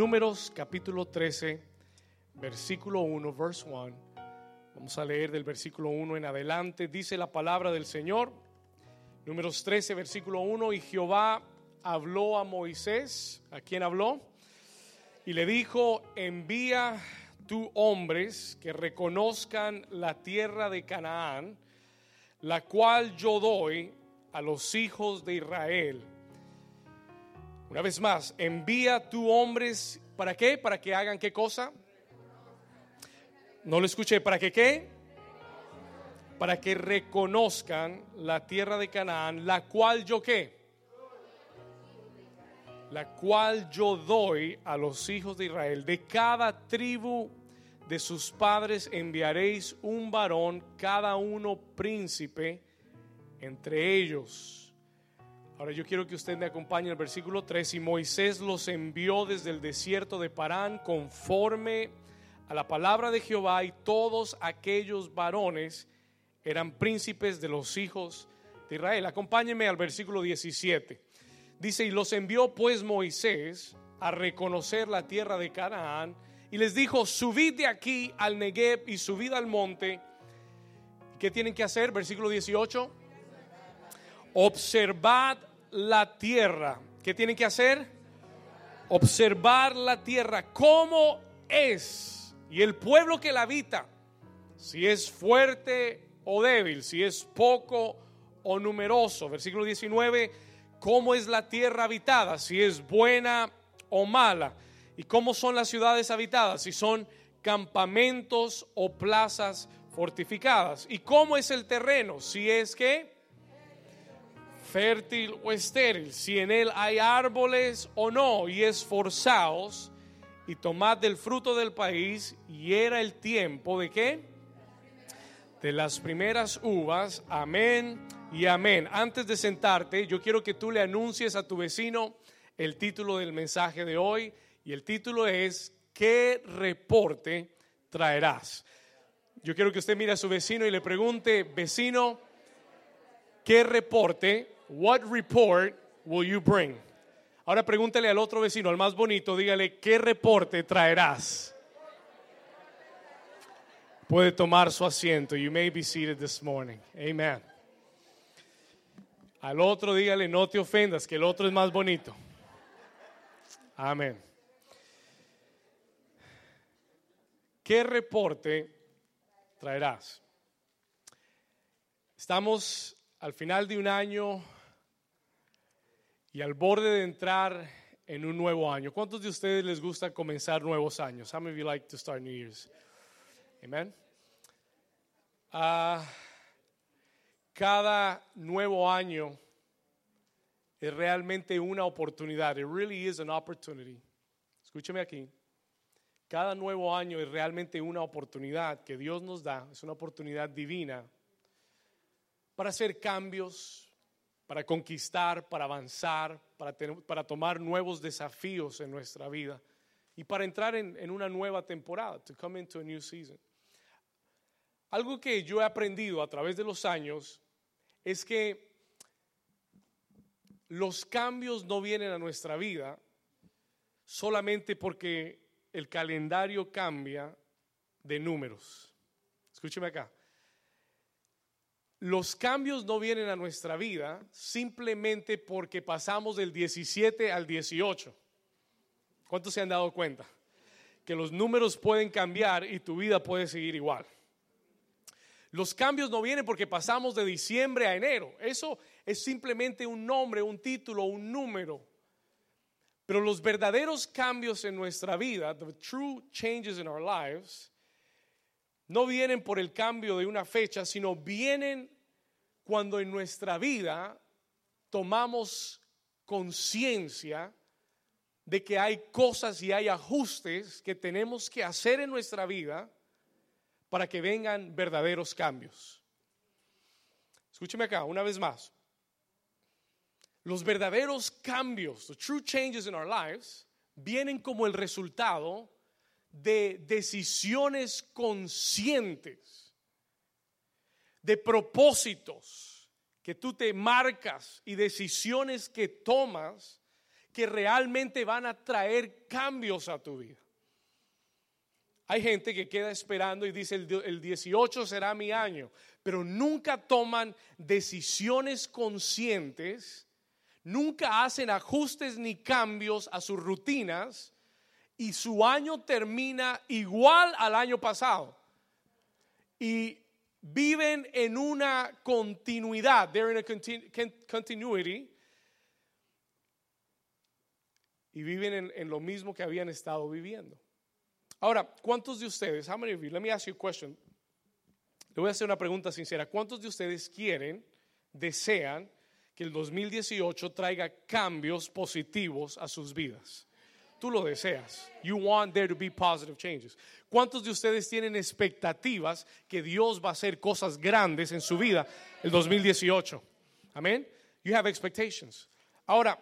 Números capítulo 13, versículo 1, verse 1. Vamos a leer del versículo 1 en adelante. Dice la palabra del Señor. Números 13, versículo 1. Y Jehová habló a Moisés. ¿A quién habló? Y le dijo, envía tú hombres que reconozcan la tierra de Canaán, la cual yo doy a los hijos de Israel. Una vez más, envía tú hombres, ¿para qué? Para que hagan qué cosa? No lo escuché, ¿para que qué? Para que reconozcan la tierra de Canaán, la cual yo qué? La cual yo doy a los hijos de Israel. De cada tribu de sus padres enviaréis un varón, cada uno príncipe entre ellos. Ahora yo quiero que usted me acompañe al versículo 3. Y Moisés los envió desde el desierto de Parán conforme a la palabra de Jehová y todos aquellos varones eran príncipes de los hijos de Israel. Acompáñenme al versículo 17. Dice, y los envió pues Moisés a reconocer la tierra de Canaán y les dijo, subid de aquí al Negev y subid al monte. ¿Qué tienen que hacer? Versículo 18. Observad la tierra. ¿Qué tienen que hacer? Observar la tierra. ¿Cómo es? Y el pueblo que la habita. Si es fuerte o débil. Si es poco o numeroso. Versículo 19. ¿Cómo es la tierra habitada? Si es buena o mala. ¿Y cómo son las ciudades habitadas? Si son campamentos o plazas fortificadas. ¿Y cómo es el terreno? Si es que fértil o estéril, si en él hay árboles o no, y esforzaos y tomad del fruto del país, y era el tiempo de qué? De las primeras uvas, amén y amén. Antes de sentarte, yo quiero que tú le anuncies a tu vecino el título del mensaje de hoy, y el título es, ¿qué reporte traerás? Yo quiero que usted mire a su vecino y le pregunte, vecino, ¿qué reporte What report will you bring? Ahora pregúntele al otro vecino, al más bonito, dígale, ¿qué reporte traerás? Puede tomar su asiento. You may be seated this morning. Amen. Al otro dígale, no te ofendas, que el otro es más bonito. Amén. ¿Qué reporte traerás? Estamos al final de un año y al borde de entrar en un nuevo año. ¿Cuántos de ustedes les gusta comenzar nuevos años? How many of you like to start New Year's? Amen. Uh, cada nuevo año es realmente una oportunidad. It really is an opportunity. Escúcheme aquí. Cada nuevo año es realmente una oportunidad que Dios nos da, es una oportunidad divina para hacer cambios, para conquistar, para avanzar, para, tomar nuevos desafíos en nuestra vida y para entrar en, en una nueva temporada, to come into a new season. Algo que yo he aprendido a través de los años es que los cambios no vienen a nuestra vida solamente porque el calendario cambia de números. Escúcheme acá. Los cambios no vienen a nuestra vida simplemente porque pasamos del 17 al 18. ¿Cuántos se han dado cuenta? Que los números pueden cambiar y tu vida puede seguir igual. Los cambios no vienen porque pasamos de diciembre a enero. Eso es simplemente un nombre, un título, un número. Pero los verdaderos cambios en nuestra vida, the true changes in our lives, no vienen por el cambio de una fecha, sino vienen cuando en nuestra vida tomamos conciencia de que hay cosas y hay ajustes que tenemos que hacer en nuestra vida para que vengan verdaderos cambios. Escúcheme acá, una vez más. Los verdaderos cambios, the true changes in our lives, vienen como el resultado de decisiones conscientes, de propósitos que tú te marcas y decisiones que tomas que realmente van a traer cambios a tu vida. Hay gente que queda esperando y dice el 18 será mi año, pero nunca toman decisiones conscientes, nunca hacen ajustes ni cambios a sus rutinas y su año termina igual al año pasado. Y viven en una continuidad, they're in a continuity, y viven en, lo mismo que habían estado viviendo. Ahora, ¿cuántos de ustedes, how many of you, let me ask you a question. Le voy a hacer una pregunta sincera. ¿Cuántos de ustedes quieren, desean que el 2018 traiga cambios positivos a sus vidas? Tú lo deseas. You want there to be positive changes. ¿Cuántos de ustedes tienen expectativas que Dios va a hacer cosas grandes en su vida el 2018? Amén. You have expectations. Ahora,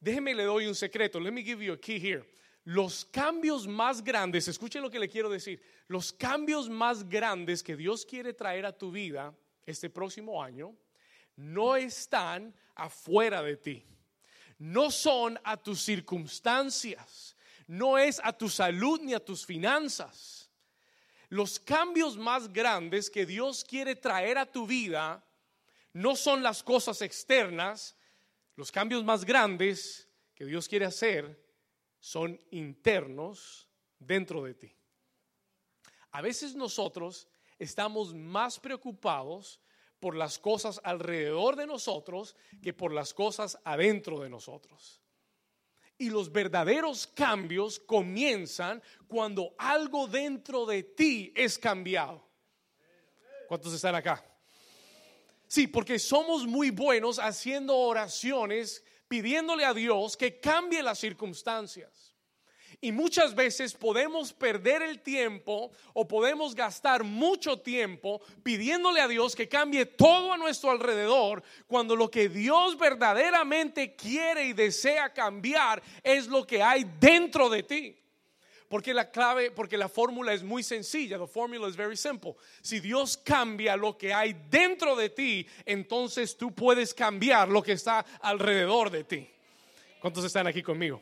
déjeme le doy un secreto. Let me give you a key here. Los cambios más grandes, escuchen lo que le quiero decir. Los cambios más grandes que Dios quiere traer a tu vida este próximo año no están afuera de ti. No son a tus circunstancias no es a tu salud ni a tus finanzas. Los cambios más grandes que Dios quiere traer a tu vida no son las cosas externas, los cambios más grandes que Dios quiere hacer son internos dentro de ti. A veces nosotros estamos más preocupados por las cosas alrededor de nosotros que por las cosas adentro de nosotros. Y los verdaderos cambios comienzan cuando algo dentro de ti es cambiado. ¿Cuántos están acá? Sí, porque somos muy buenos haciendo oraciones, pidiéndole a Dios que cambie las circunstancias. Y muchas veces podemos perder el tiempo o podemos gastar mucho tiempo pidiéndole a Dios que cambie todo a nuestro alrededor cuando lo que Dios verdaderamente quiere y desea cambiar es lo que hay dentro de ti. Porque la clave, porque la fórmula es muy sencilla. The formula is very simple. Si Dios cambia lo que hay dentro de ti, entonces tú puedes cambiar lo que está alrededor de ti. ¿Cuántos están aquí conmigo?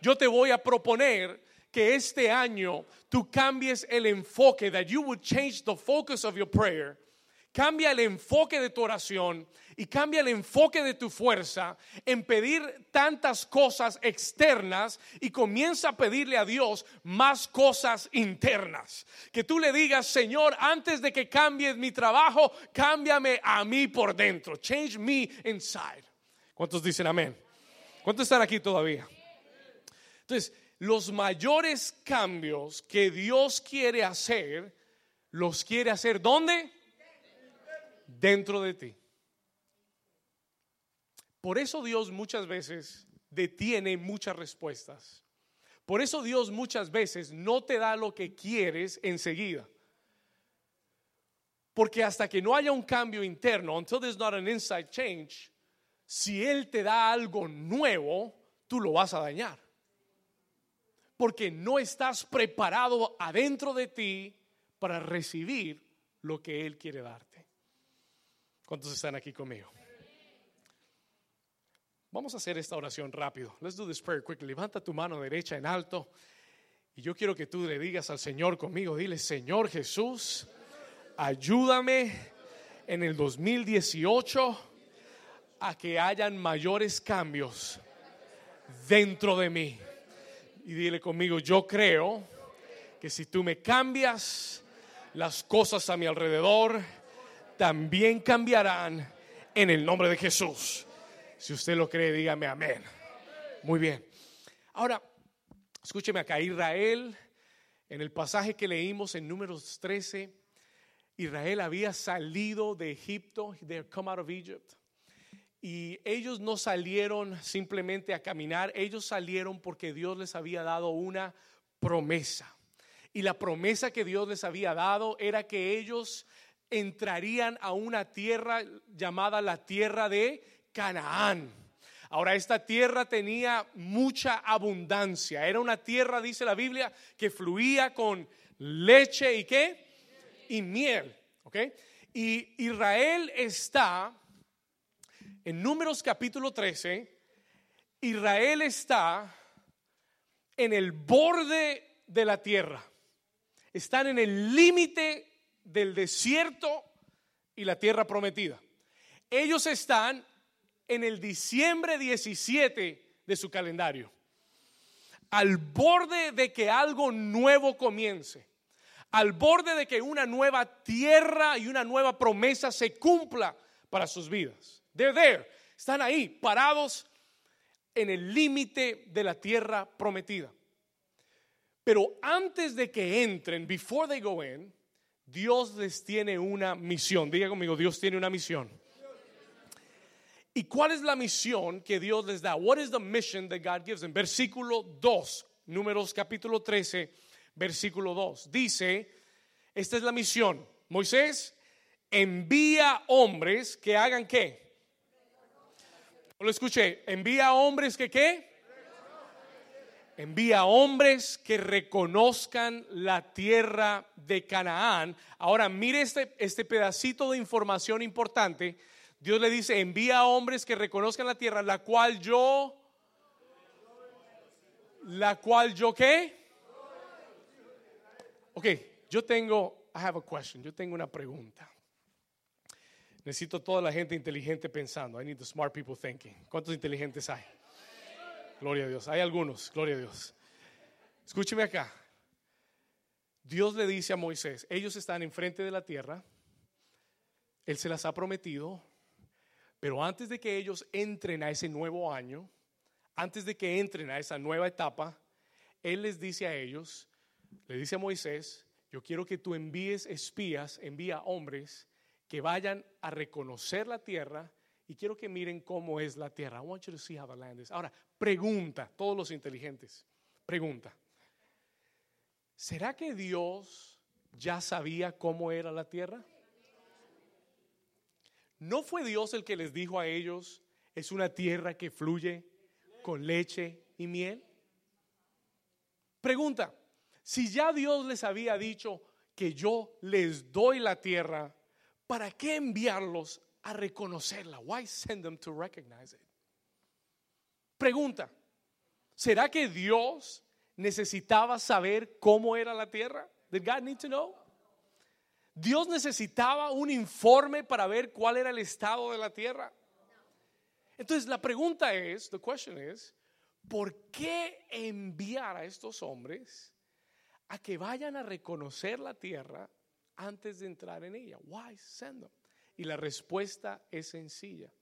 Yo te voy a proponer que este año tú cambies el enfoque, that you would change the focus of your prayer. Cambia el enfoque de tu oración y cambia el enfoque de tu fuerza en pedir tantas cosas externas y comienza a pedirle a Dios más cosas internas. Que tú le digas, Señor, antes de que cambies mi trabajo, cámbiame a mí por dentro. Change me inside. ¿Cuántos dicen amén? ¿Cuántos están aquí todavía? Entonces, los mayores cambios que Dios quiere hacer, los quiere hacer ¿dónde? Dentro de ti. Por eso Dios muchas veces detiene muchas respuestas. Por eso Dios muchas veces no te da lo que quieres enseguida. Porque hasta que no haya un cambio interno, until there's not an inside change, si Él te da algo nuevo, tú lo vas a dañar porque no estás preparado adentro de ti para recibir lo que Él quiere darte. ¿Cuántos están aquí conmigo? Vamos a hacer esta oración rápido. Let's do this prayer quickly. Levanta tu mano derecha en alto. Y yo quiero que tú le digas al Señor conmigo, dile, Señor Jesús, ayúdame en el 2018 a que hayan mayores cambios dentro de mí y dile conmigo, yo creo que si tú me cambias, las cosas a mi alrededor también cambiarán en el nombre de Jesús. Si usted lo cree, dígame amén. Muy bien. Ahora, escúcheme acá, Israel, en el pasaje que leímos en números 13, Israel había salido de Egipto, they come out of Egypt. Y ellos no salieron simplemente a caminar, ellos salieron porque Dios les había dado una promesa. Y la promesa que Dios les había dado era que ellos entrarían a una tierra llamada la tierra de Canaán. Ahora, esta tierra tenía mucha abundancia. Era una tierra, dice la Biblia, que fluía con leche y qué? Y miel. ¿Ok? Y Israel está en Números capítulo 13, Israel está en el borde de la tierra. Están en el límite del desierto y la tierra prometida. Ellos están en el diciembre 17 de su calendario, al borde de que algo nuevo comience, al borde de que una nueva tierra y una nueva promesa se cumpla para sus vidas. They're there, están ahí, parados en el límite de la tierra prometida. Pero antes de que entren, before they go in, Dios les tiene una misión. Diga conmigo, Dios tiene una misión. ¿Y cuál es la misión que Dios les da? What is the mission that God gives them? Versículo 2, Números capítulo 13, versículo 2. Dice, esta es la misión. Moisés envía hombres que hagan qué? Lo escuché, envía hombres que qué? Envía hombres que reconozcan la tierra de Canaán. Ahora mire este, este pedacito de información importante. Dios le dice, envía hombres que reconozcan la tierra, la cual yo, la cual yo qué? Ok, yo tengo, I have a question, yo tengo una pregunta. Necesito toda la gente inteligente pensando. I need the smart people thinking. ¿Cuántos inteligentes hay? Gloria a Dios. Hay algunos, gloria a Dios. Escúcheme acá. Dios le dice a Moisés, ellos están enfrente de la tierra, Él se las ha prometido, pero antes de que ellos entren a ese nuevo año, antes de que entren a esa nueva etapa, Él les dice a ellos, le dice a Moisés, yo quiero que tú envíes espías, envía hombres que vayan a reconocer la tierra y quiero que miren cómo es la tierra. Ahora, pregunta, todos los inteligentes, pregunta. ¿Será que Dios ya sabía cómo era la tierra? ¿No fue Dios el que les dijo a ellos, es una tierra que fluye con leche y miel? Pregunta, si ya Dios les había dicho que yo les doy la tierra, ¿para qué enviarlos a reconocerla? Why send them to recognize it? Pregunta, ¿será que Dios necesitaba saber cómo era la tierra? Did God need to know? Dios necesitaba un informe para ver cuál era el estado de la tierra. Entonces la pregunta es, the question is, ¿por qué enviar a estos hombres a que vayan a reconocer la tierra antes de entrar en ella? Why send them? Y la respuesta es sencilla,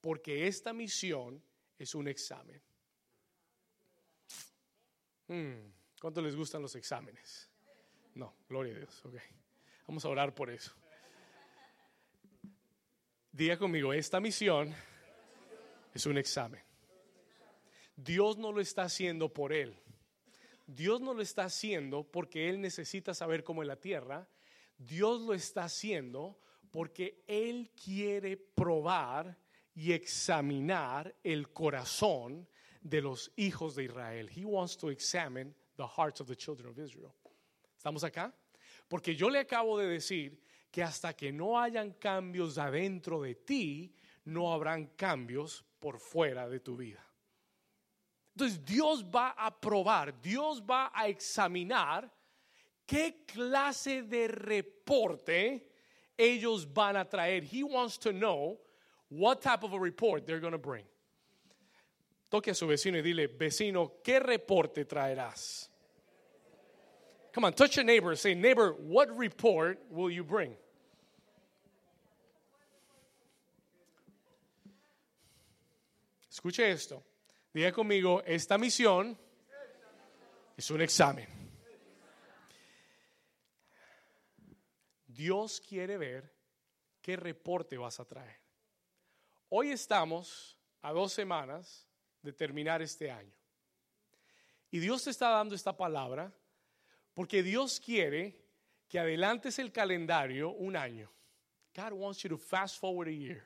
porque esta misión es un examen. Hmm, ¿Cuánto les gustan los exámenes? No, gloria a Dios. Okay. Vamos a orar por eso. Diga conmigo, esta misión es un examen. Dios no lo está haciendo por Él. Dios no lo está haciendo porque Él necesita saber cómo es la tierra. Dios lo está haciendo porque Él quiere probar y examinar el corazón de los hijos de Israel. He wants to examine the hearts of the children of Israel. ¿Estamos acá? Porque yo le acabo de decir que hasta que no hayan cambios adentro de ti, no habrán cambios por fuera de tu vida. Entonces Dios va a probar, Dios va a examinar qué clase de reporte ellos van a traer. He wants to know what type of a report they're going to bring. Toque a su vecino y dile, vecino, ¿qué reporte traerás? Come on, touch your neighbor. Say, neighbor, what report will you bring? Escuche esto. Diga conmigo, esta misión es un examen. Dios quiere ver qué reporte vas a traer. Hoy estamos a dos semanas de terminar este año. Y Dios te está dando esta palabra porque Dios quiere que adelantes el calendario un año. God wants you to fast forward a year.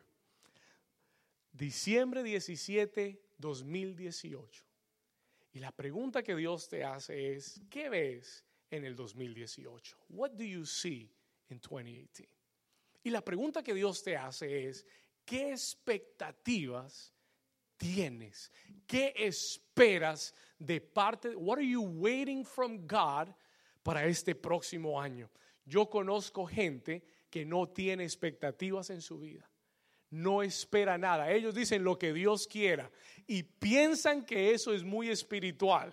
Diciembre 17, 2018. Y la pregunta que Dios te hace es, ¿qué ves en el 2018? What do you see in 2018? Y la pregunta que Dios te hace es, ¿qué expectativas tienes? ¿Qué esperas de parte? What are you waiting from God para este próximo año? Yo conozco gente que no tiene expectativas en su vida. No espera nada. Ellos dicen lo que Dios quiera y piensan que eso es muy espiritual.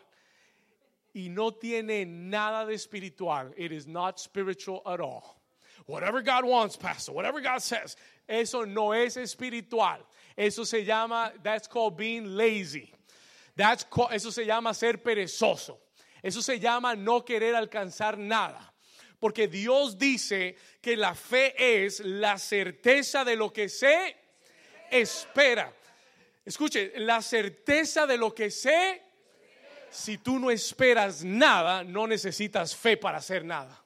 Y no tiene nada de espiritual. It is not spiritual at all. Whatever God wants, Pastor, whatever God says, eso no es espiritual. Eso se llama, that's called being lazy. That's eso se llama ser perezoso. Eso se llama no querer alcanzar nada. Porque Dios dice que la fe es la certeza de lo que se espera. Escuche, la certeza de lo que se si tú no esperas nada, no necesitas fe para hacer nada.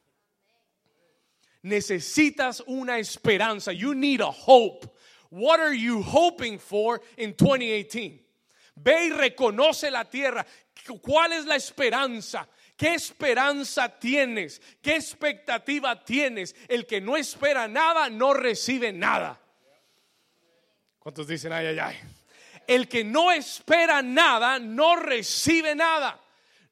Necesitas una esperanza. You need a hope. What are you hoping for in 2018? Ve y reconoce la tierra. ¿Cuál es la esperanza? ¿Qué esperanza tienes? ¿Qué expectativa tienes? El que no espera nada no recibe nada. ¿Cuántos dicen ay, ay, ay? El que no espera nada no recibe nada.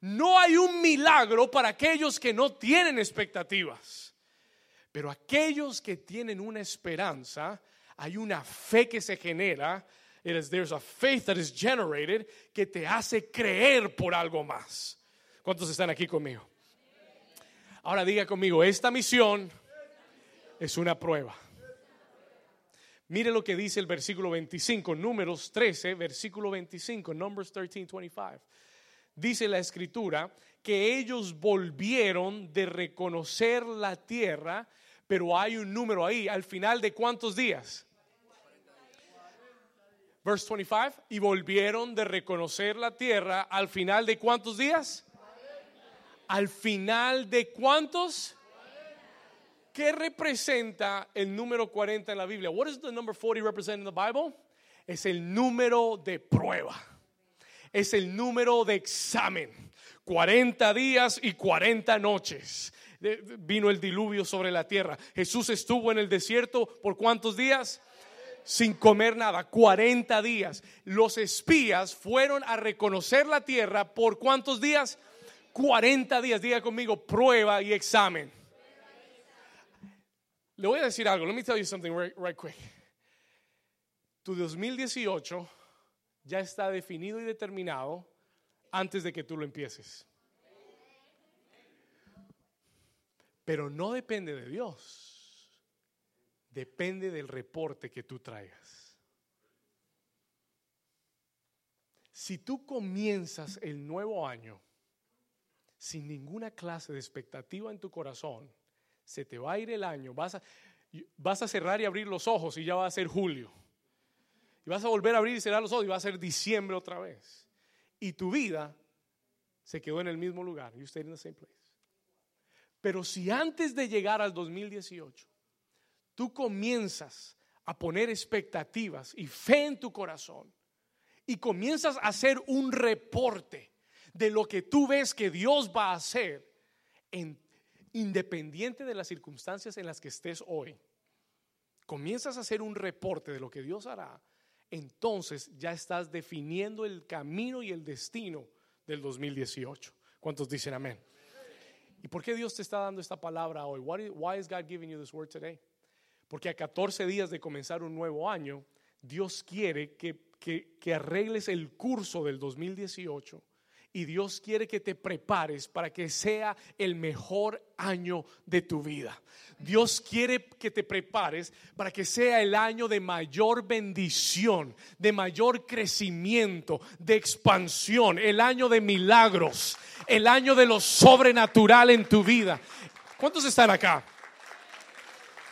No hay un milagro para aquellos que no tienen expectativas. Pero aquellos que tienen una esperanza, hay una fe que se genera. there's a faith that is generated que te hace creer por algo más. ¿Cuántos están aquí conmigo? Ahora diga conmigo, esta misión es una prueba. Mire lo que dice el versículo 25, números 13, versículo 25, Numbers 13, 25. Dice la escritura que ellos volvieron de reconocer la tierra, pero hay un número ahí, al final de cuántos días? Verse 25, y volvieron de reconocer la tierra al final de cuántos días? Al final de cuántos? ¿Qué representa el número 40 en la Biblia? What does the number 40 represent in the Bible? Es el número de prueba. Es el número de examen. 40 días y 40 noches. Vino el diluvio sobre la tierra. Jesús estuvo en el desierto por cuántos días? Sin comer nada, 40 días. Los espías fueron a reconocer la tierra por cuántos días? 40 días. Diga conmigo, prueba y examen. Le voy a decir algo. Let me tell you something right, quick. Tu 2018 ya está definido y determinado antes de que tú lo empieces. Pero no depende de Dios. Depende del reporte que tú traigas. Si tú comienzas el nuevo año sin ninguna clase de expectativa en tu corazón, se te va a ir el año, vas a, cerrar y abrir los ojos y ya va a ser julio. Y vas a volver a abrir y cerrar los ojos y va a ser diciembre otra vez. Y tu vida se quedó en el mismo lugar. You stayed in the same place. Pero si antes de llegar al 2018 tú comienzas a poner expectativas y fe en tu corazón y comienzas a hacer un reporte de lo que tú ves que Dios va a hacer en independiente de las circunstancias en las que estés hoy, comienzas a hacer un reporte de lo que Dios hará, entonces ya estás definiendo el camino y el destino del 2018. ¿Cuántos dicen amén? ¿Y por qué Dios te está dando esta palabra hoy? Why is God giving you this word today? Porque a 14 días de comenzar un nuevo año, Dios quiere que, que, que arregles el curso del 2018 y Dios quiere que te prepares para que sea el mejor año de tu vida. Dios quiere que te prepares para que sea el año de mayor bendición, de mayor crecimiento, de expansión, el año de milagros, el año de lo sobrenatural en tu vida. ¿Cuántos están acá?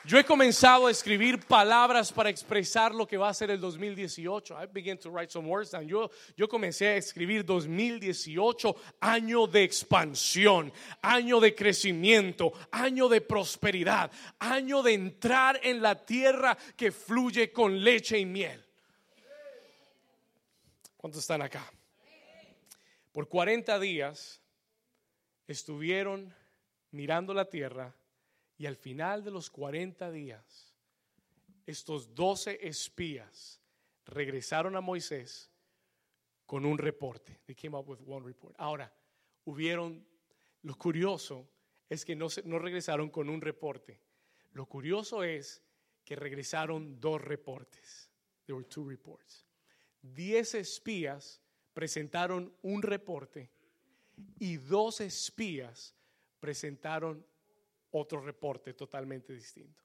Yo he comenzado a escribir palabras para expresar lo que va a ser el 2018. I began to write some words down. Yo, yo comencé a escribir 2018, año de expansión, año de crecimiento, año de prosperidad, año de entrar en la tierra que fluye con leche y miel. ¿Cuántos están acá? Por 40 días estuvieron mirando la tierra y al final de los 40 días, estos 12 espías regresaron a Moisés con un reporte. They came up with one report. Ahora, hubieron, lo curioso es que no, no regresaron con un reporte. Lo curioso es que regresaron dos reportes. There were two reports. Diez espías presentaron un reporte y dos espías presentaron otro reporte totalmente distinto.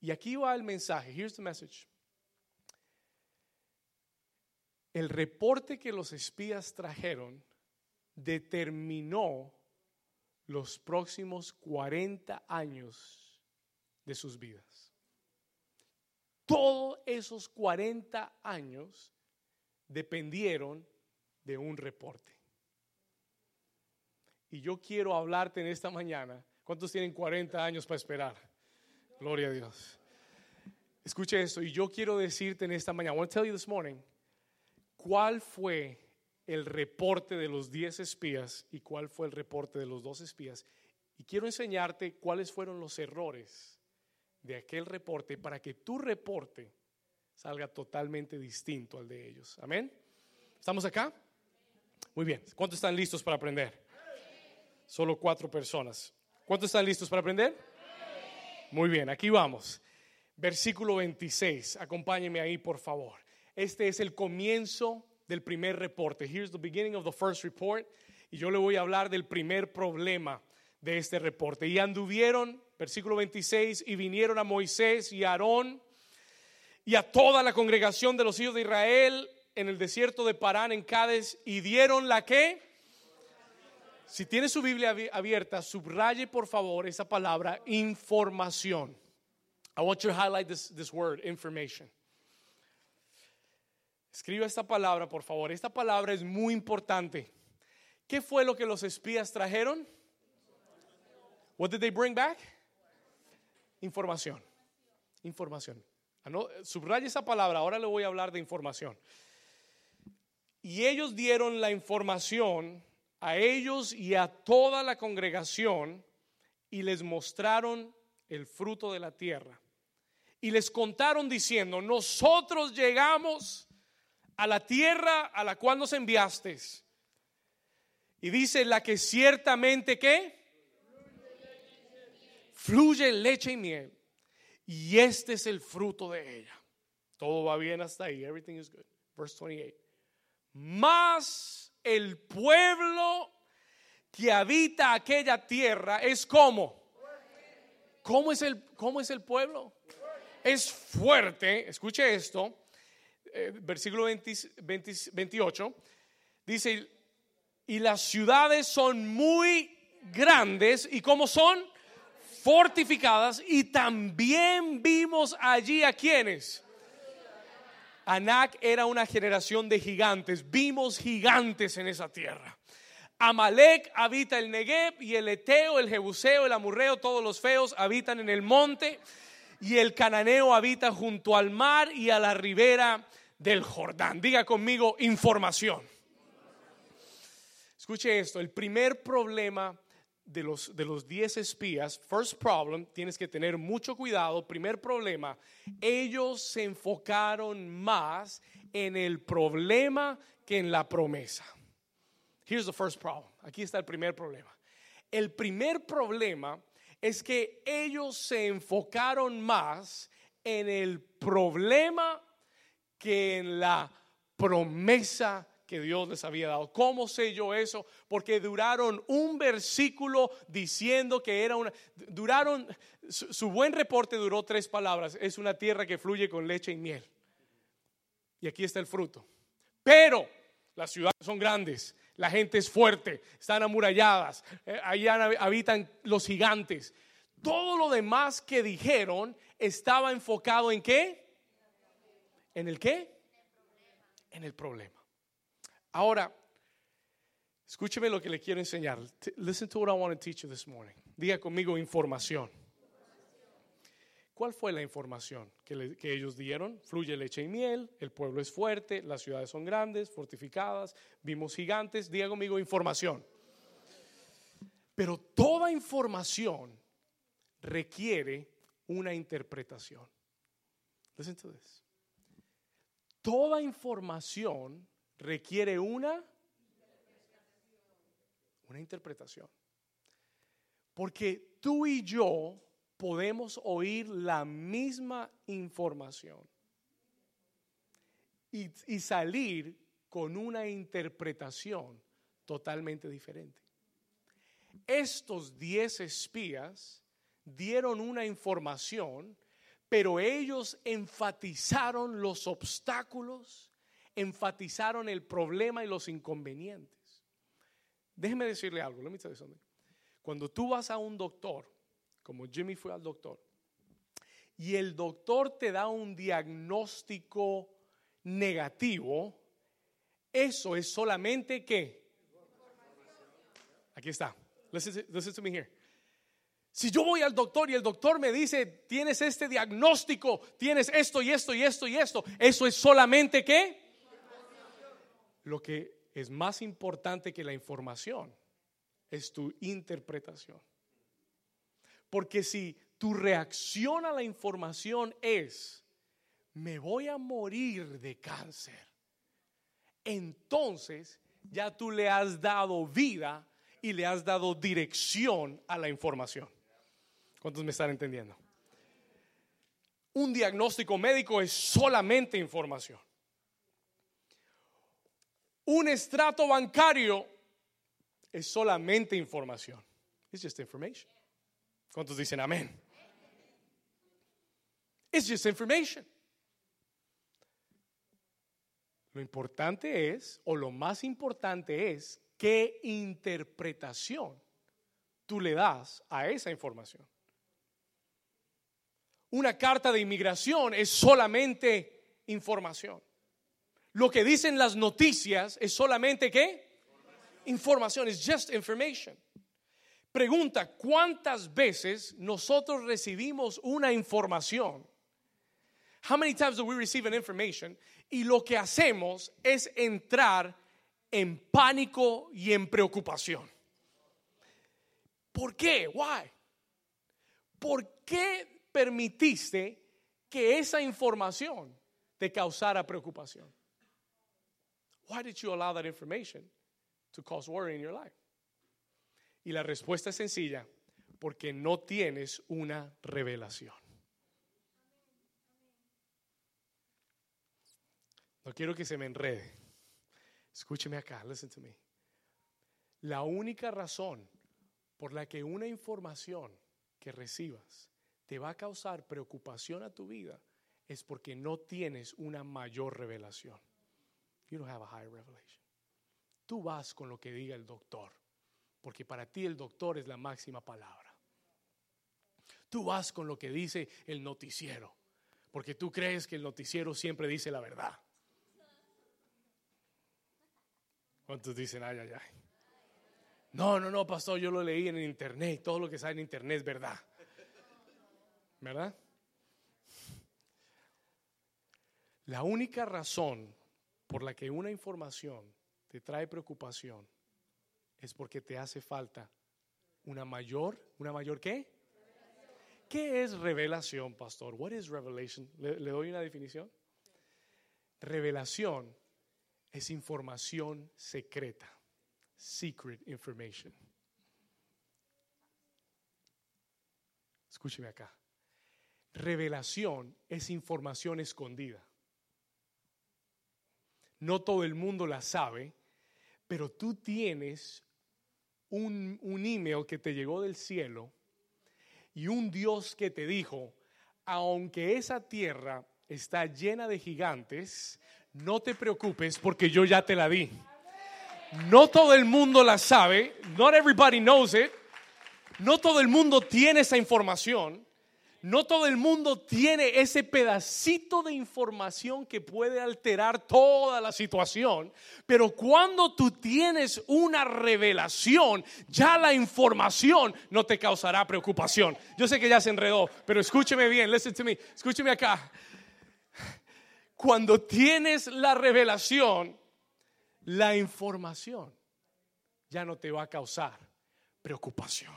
Y aquí va el mensaje. Here's the message. El reporte que los espías trajeron determinó los próximos 40 años de sus vidas. Todos esos 40 años dependieron de un reporte. Y yo quiero hablarte en esta mañana. ¿Cuántos tienen 40 años para esperar? Gloria a Dios. Escuche esto. Y yo quiero decirte en esta mañana. I want to tell you this morning. ¿Cuál fue el reporte de los 10 espías y cuál fue el reporte de los dos espías? Y quiero enseñarte cuáles fueron los errores de aquel reporte para que tu reporte salga totalmente distinto al de ellos. Amén. ¿Estamos acá? Muy bien. ¿Cuántos están listos para aprender? Solo cuatro personas. ¿Cuántos están listos para aprender? Muy bien, aquí vamos. Versículo 26. Acompáñenme ahí, por favor. Este es el comienzo del primer reporte. Here's the beginning of the first report. Y yo le voy a hablar del primer problema de este reporte. Y anduvieron, versículo 26, y vinieron a Moisés y a Aarón y a toda la congregación de los hijos de Israel en el desierto de Parán en Cádiz y dieron la que si tiene su Biblia abierta, subraye por favor esa palabra información. I want you to highlight this, this word, information. Escriba esta palabra, por favor. Esta palabra es muy importante. ¿Qué fue lo que los espías trajeron? What did they bring back? Información. Información. Subraye esa palabra. Ahora le voy a hablar de información. Y ellos dieron la información a ellos y a toda la congregación y les mostraron el fruto de la tierra. Y les contaron diciendo, nosotros llegamos a la tierra a la cual nos enviaste. Y dice, la que ciertamente que fluye leche y miel. Y este es el fruto de ella. Todo va bien hasta ahí. Everything is good. Verse 28. Más el pueblo que habita aquella tierra es como. ¿Cómo es el, cómo es el pueblo? Es fuerte, escuche esto, eh, versículo 28, dice, y las ciudades son muy grandes y como son fortificadas y también vimos allí a quienes Anak era una generación de gigantes. Vimos gigantes en esa tierra. Amalek habita el Negev y el Eteo, el Jebuseo, el Amurreo, todos los feos habitan en el monte y el Cananeo habita junto al mar y a la ribera del Jordán. Diga conmigo información. Escuche esto, el primer problema de los, de los 10 espías, first problem, tienes que tener mucho cuidado. Primer problema, ellos se enfocaron más en el problema que en la promesa. Here's the first problem. Aquí está el primer problema. El primer problema es que ellos se enfocaron más en el problema que en la promesa que Dios les había dado. ¿Cómo sé yo eso? Porque duraron un versículo diciendo que era una, duraron, su, buen reporte duró tres palabras, es una tierra que fluye con leche y miel. Y aquí está el fruto. Pero las ciudades son grandes, la gente es fuerte, están amuralladas, eh, allá habitan los gigantes. Todo lo demás que dijeron estaba enfocado en qué? ¿En el qué? En el problema. Ahora, escúcheme lo que le quiero enseñar. Listen to what I want to teach you this morning. Diga conmigo información. ¿Cuál fue la información que, ellos dieron? Fluye leche y miel, el pueblo es fuerte, las ciudades son grandes, fortificadas, vimos gigantes. Diga conmigo información. Pero toda información requiere una interpretación. Listen to this. Toda información requiere una una interpretación. Porque tú y yo podemos oír la misma información y, y salir con una interpretación totalmente diferente. Estos diez espías dieron una información, pero ellos enfatizaron los obstáculos, enfatizaron el problema y los inconvenientes. Déjeme decirle algo, let me. Cuando tú vas a un doctor, como Jimmy fue al doctor, y el doctor te da un diagnóstico negativo, eso es solamente que. Aquí está. Listen, listen to me here. Si yo voy al doctor y el doctor me dice, tienes este diagnóstico, tienes esto y esto y esto y esto, eso es solamente que lo que es más importante que la información, es tu interpretación. Porque si tu reacción a la información es, me voy a morir de cáncer, entonces ya tú le has dado vida y le has dado dirección a la información. ¿Cuántos me están entendiendo? Un diagnóstico médico es solamente información un estrato bancario es solamente información. It's just information. ¿Cuántos dicen amén? It's just information. Lo importante es, o lo más importante es, qué interpretación tú le das a esa información. Una carta de inmigración es solamente información. Lo que dicen las noticias es solamente qué? Información, es just information. Pregunta, ¿cuántas veces nosotros recibimos una información? How many times do we receive an information? Y lo que hacemos es entrar en pánico y en preocupación. ¿Por qué? Why? ¿Por qué permitiste que esa información te causara preocupación? Why did you allow that information to cause worry in your life? Y la respuesta es sencilla, porque no tienes una revelación. No quiero que se me enrede. Escúcheme acá, listen to me. La única razón por la que una información que recibas te va a causar preocupación a tu vida es porque no tienes una mayor revelación. You don't have a higher revelation. Tú vas con lo que diga el doctor, porque para ti el doctor es la máxima palabra. Tú vas con lo que dice el noticiero, porque tú crees que el noticiero siempre dice la verdad. ¿Cuántos dicen ay, ay, ay? No, no, no, pastor, yo lo leí en internet, todo lo que sale en internet es verdad. ¿Verdad? La única razón por la que una información te trae preocupación es porque te hace falta una mayor, una mayor qué? ¿Qué es revelación, pastor? What is revelation? ¿Le, ¿Le, doy una definición? Revelación es información secreta, secret information. Escúcheme acá. Revelación es información escondida. No todo el mundo la sabe, pero tú tienes un, un email que te llegó del cielo y un Dios que te dijo, aunque esa tierra está llena de gigantes, no te preocupes porque yo ya te la di. No todo el mundo la sabe, not everybody knows it. No todo el mundo tiene esa información, no todo el mundo tiene ese pedacito de información que puede alterar toda la situación, pero cuando tú tienes una revelación, ya la información no te causará preocupación. Yo sé que ya se enredó, pero escúcheme bien, listen to me, escúcheme acá. Cuando tienes la revelación, la información ya no te va a causar preocupación.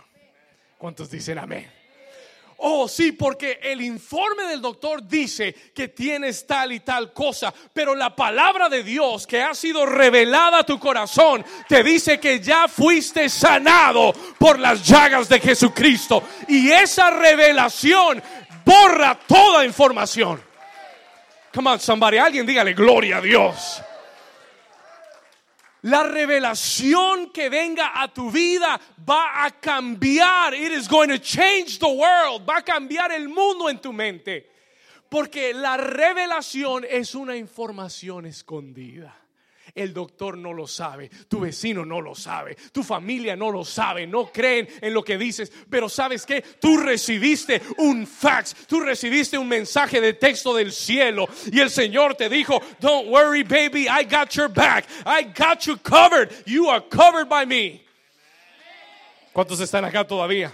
¿Cuántos dicen amén? Oh, sí, porque el informe del doctor dice que tienes tal y tal cosa, pero la palabra de Dios que ha sido revelada a tu corazón te dice que ya fuiste sanado por las llagas de Jesucristo. Y esa revelación borra toda información. Come on, somebody, alguien dígale gloria a Dios. La revelación que venga a tu vida va a cambiar. It is going to change the world. Va a cambiar el mundo en tu mente. Porque la revelación es una información escondida. El doctor no lo sabe, tu vecino no lo sabe, tu familia no lo sabe, no creen en lo que dices, pero sabes que tú recibiste un fax, tú recibiste un mensaje de texto del cielo y el Señor te dijo, don't worry baby, I got your back, I got you covered, you are covered by me. ¿Cuántos están acá todavía?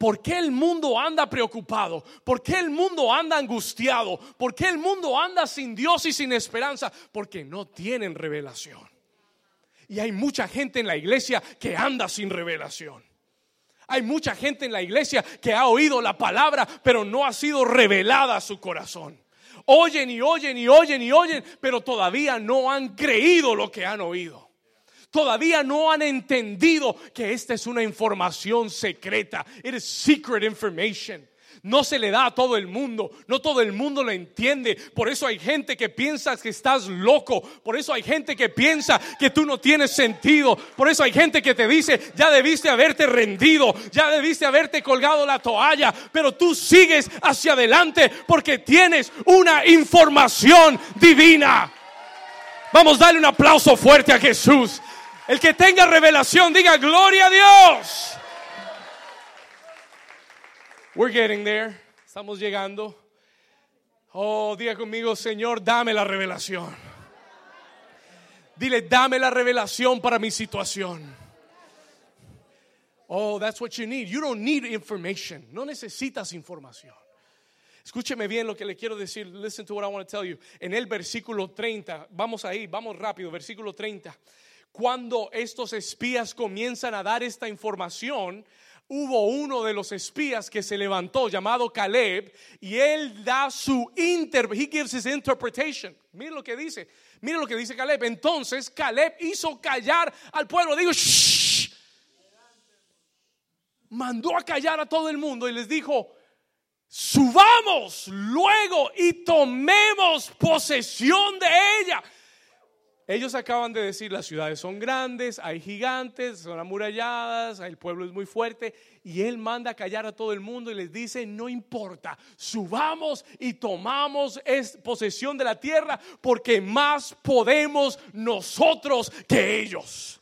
¿Por qué el mundo anda preocupado? ¿Por qué el mundo anda angustiado? ¿Por qué el mundo anda sin Dios y sin esperanza? Porque no tienen revelación. Y hay mucha gente en la iglesia que anda sin revelación. Hay mucha gente en la iglesia que ha oído la palabra, pero no ha sido revelada a su corazón. Oyen y oyen y oyen y oyen, pero todavía no han creído lo que han oído todavía no han entendido que esta es una información secreta. It is secret information. No se le da a todo el mundo, no todo el mundo lo entiende. Por eso hay gente que piensa que estás loco, por eso hay gente que piensa que tú no tienes sentido, por eso hay gente que te dice, ya debiste haberte rendido, ya debiste haberte colgado la toalla, pero tú sigues hacia adelante porque tienes una información divina. Vamos a darle un aplauso fuerte a Jesús. El que tenga revelación, diga gloria a Dios. We're getting there. Estamos llegando. Oh, diga conmigo, Señor, dame la revelación. Dile, dame la revelación para mi situación. Oh, that's what you need. You don't need information. No necesitas información. Escúcheme bien lo que le quiero decir. Listen to what I want to tell you. En el versículo 30, vamos ahí, vamos rápido, versículo 30 cuando estos espías comienzan a dar esta información, hubo uno de los espías que se levantó llamado Caleb y él da su inter he gives his interpretation. Mire lo que dice. Mire lo que dice Caleb. Entonces Caleb hizo callar al pueblo. Digo, Shh. mandó a callar a todo el mundo y les dijo, subamos luego y tomemos posesión de ella. Ellos acaban de decir, las ciudades son grandes, hay gigantes, son amuralladas, el pueblo es muy fuerte, y él manda a callar a todo el mundo y les dice, no importa, subamos y tomamos posesión de la tierra, porque más podemos nosotros que ellos.